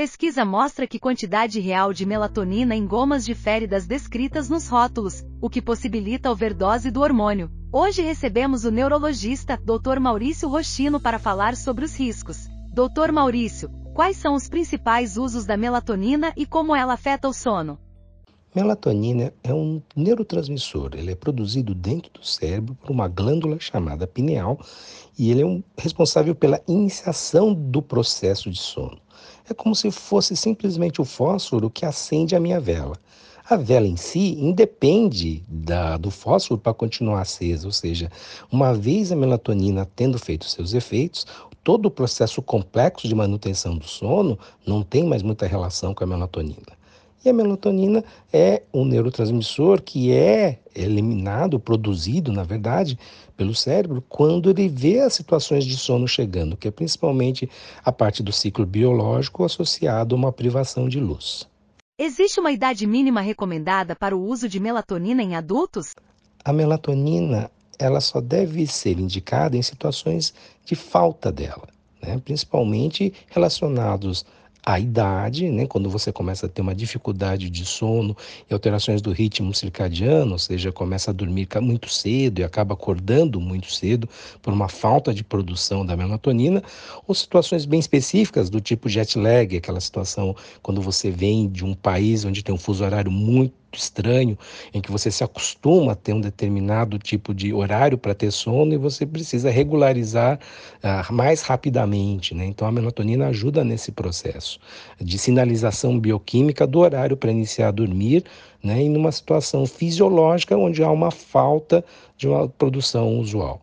Pesquisa mostra que quantidade real de melatonina em gomas difere das descritas nos rótulos, o que possibilita a overdose do hormônio. Hoje recebemos o neurologista Dr. Maurício Rochino para falar sobre os riscos. Dr. Maurício, quais são os principais usos da melatonina e como ela afeta o sono? Melatonina é um neurotransmissor. Ele é produzido dentro do cérebro por uma glândula chamada pineal e ele é um responsável pela iniciação do processo de sono. É como se fosse simplesmente o fósforo que acende a minha vela. A vela em si independe da, do fósforo para continuar acesa, ou seja, uma vez a melatonina tendo feito seus efeitos, todo o processo complexo de manutenção do sono não tem mais muita relação com a melatonina. E a melatonina é um neurotransmissor que é eliminado, produzido, na verdade, pelo cérebro quando ele vê as situações de sono chegando, que é principalmente a parte do ciclo biológico associado a uma privação de luz. Existe uma idade mínima recomendada para o uso de melatonina em adultos? A melatonina ela só deve ser indicada em situações de falta dela, né? principalmente relacionados a idade, né, quando você começa a ter uma dificuldade de sono e alterações do ritmo circadiano, ou seja, começa a dormir muito cedo e acaba acordando muito cedo por uma falta de produção da melatonina, ou situações bem específicas do tipo jet lag, aquela situação quando você vem de um país onde tem um fuso horário muito estranho, em que você se acostuma a ter um determinado tipo de horário para ter sono e você precisa regularizar uh, mais rapidamente. Né? Então, a melatonina ajuda nesse processo de sinalização bioquímica do horário para iniciar a dormir, né? em uma situação fisiológica onde há uma falta de uma produção usual.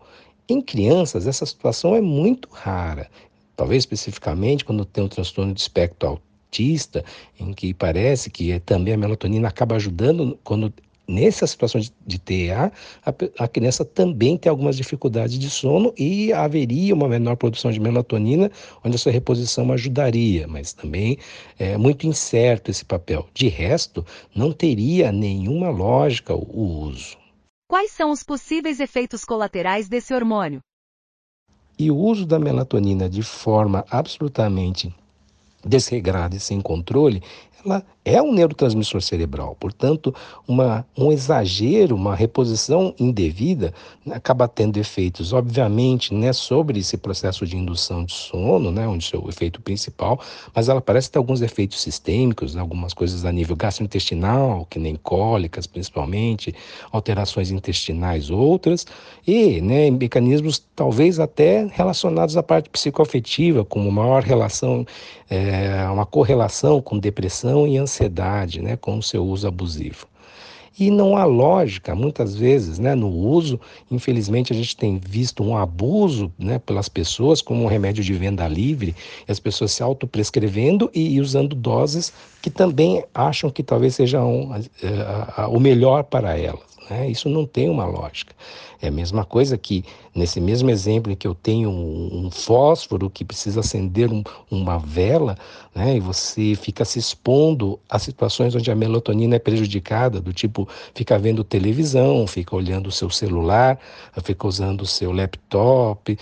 Em crianças, essa situação é muito rara. Talvez especificamente quando tem um transtorno de espectro autista, em que parece que também a melatonina acaba ajudando quando nessa situação de, de TEA, a, a, criança também tem algumas dificuldades de sono e haveria uma menor produção de melatonina, onde essa reposição ajudaria, mas também é muito incerto esse papel. De resto, não teria nenhuma lógica o, o uso. Quais são os possíveis efeitos colaterais desse hormônio? E o uso da melatonina de forma absolutamente desregrada e sem controle, ela é um neurotransmissor cerebral. Portanto, uma, um exagero, uma reposição indevida né, acaba tendo efeitos, obviamente, né, sobre esse processo de indução de sono, né, onde o efeito principal, mas ela parece ter alguns efeitos sistêmicos, né, algumas coisas a nível gastrointestinal, que nem cólicas, principalmente, alterações intestinais outras, e né, mecanismos talvez até relacionados à parte psicoafetiva, como maior relação, é, uma correlação com depressão e ansiedade né, com o seu uso abusivo. E não há lógica, muitas vezes, né, no uso. Infelizmente, a gente tem visto um abuso né, pelas pessoas como um remédio de venda livre, as pessoas se autoprescrevendo e usando doses que também acham que talvez sejam é, o melhor para elas. Né? Isso não tem uma lógica. É a mesma coisa que, nesse mesmo exemplo em que eu tenho um, um fósforo que precisa acender um, uma vela, né? e você fica se expondo a situações onde a melatonina é prejudicada, do tipo fica vendo televisão, fica olhando o seu celular, fica usando o seu laptop, uh,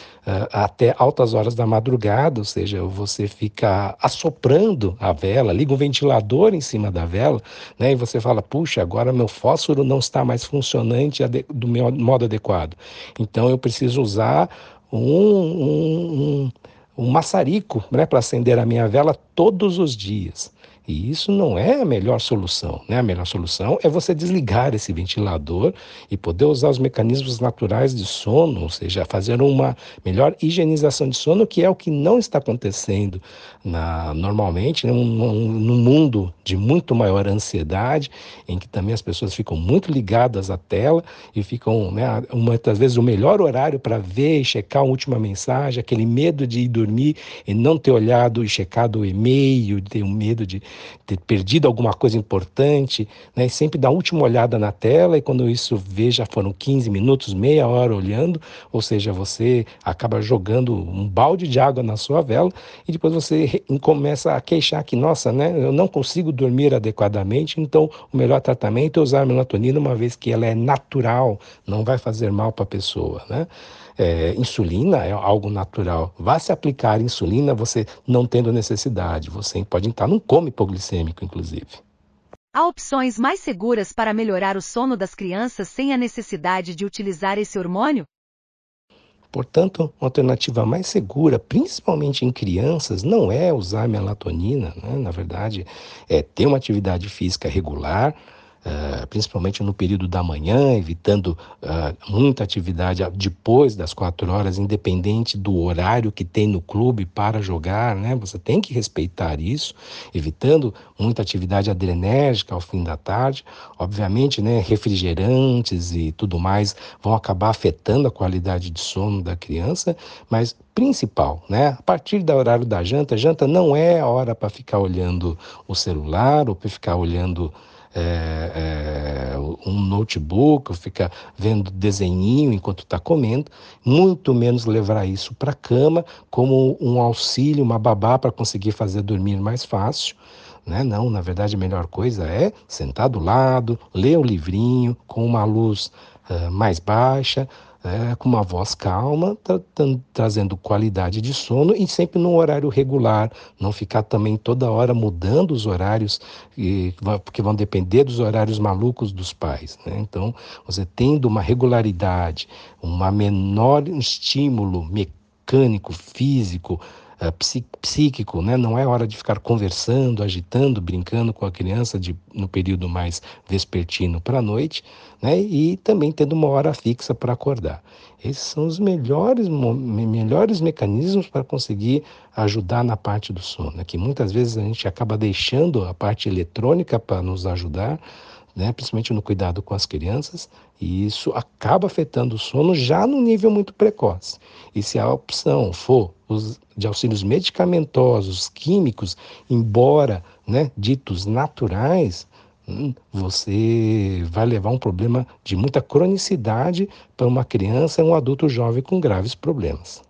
até altas horas da madrugada, ou seja, você fica assoprando a vela, liga um ventilador em cima da vela, né? e você fala, puxa, agora meu fósforo não está mais funcionante do modo adequado. Então eu preciso usar um, um, um, um maçarico né, para acender a minha vela todos os dias. E isso não é a melhor solução. Né? A melhor solução é você desligar esse ventilador e poder usar os mecanismos naturais de sono, ou seja, fazer uma melhor higienização de sono, que é o que não está acontecendo na, normalmente num, num mundo de muito maior ansiedade, em que também as pessoas ficam muito ligadas à tela e ficam, né, muitas vezes, o melhor horário para ver e checar a última mensagem, aquele medo de ir dormir e não ter olhado e checado o e-mail, ter o medo de ter perdido alguma coisa importante, né? Sempre dá a última olhada na tela e quando isso vê já foram 15 minutos, meia hora olhando, ou seja, você acaba jogando um balde de água na sua vela e depois você começa a queixar que, nossa, né, eu não consigo dormir adequadamente, então o melhor tratamento é usar a melatonina uma vez que ela é natural, não vai fazer mal para a pessoa, né? É, insulina é algo natural. Vá se aplicar insulina você não tendo necessidade. Você pode entrar num coma hipoglicêmico, inclusive. Há opções mais seguras para melhorar o sono das crianças sem a necessidade de utilizar esse hormônio? Portanto, uma alternativa mais segura, principalmente em crianças, não é usar melatonina, né? na verdade, é ter uma atividade física regular, Uh, principalmente no período da manhã, evitando uh, muita atividade depois das quatro horas, independente do horário que tem no clube para jogar, né? Você tem que respeitar isso, evitando muita atividade adrenérgica ao fim da tarde. Obviamente, né, refrigerantes e tudo mais vão acabar afetando a qualidade de sono da criança, mas principal, né? A partir do horário da janta, janta não é hora para ficar olhando o celular ou para ficar olhando é, é, um notebook, fica vendo desenhinho enquanto está comendo, muito menos levar isso para a cama como um auxílio, uma babá para conseguir fazer dormir mais fácil. Né? Não, na verdade a melhor coisa é sentar do lado, ler o livrinho com uma luz uh, mais baixa, é, com uma voz calma, tra trazendo qualidade de sono e sempre num horário regular, não ficar também toda hora mudando os horários, e, porque vão depender dos horários malucos dos pais. Né? Então, você tendo uma regularidade, um menor estímulo mecânico, físico, uh, psíquico, né? não é hora de ficar conversando, agitando, brincando com a criança de, no período mais vespertino para a noite, né? e também tendo uma hora fixa para acordar. Esses são os melhores, melhores mecanismos para conseguir ajudar na parte do sono, né? que muitas vezes a gente acaba deixando a parte eletrônica para nos ajudar, né, principalmente no cuidado com as crianças, e isso acaba afetando o sono já no nível muito precoce. E se a opção for os, de auxílios medicamentosos, químicos, embora né, ditos naturais, hum, você vai levar um problema de muita cronicidade para uma criança e um adulto jovem com graves problemas.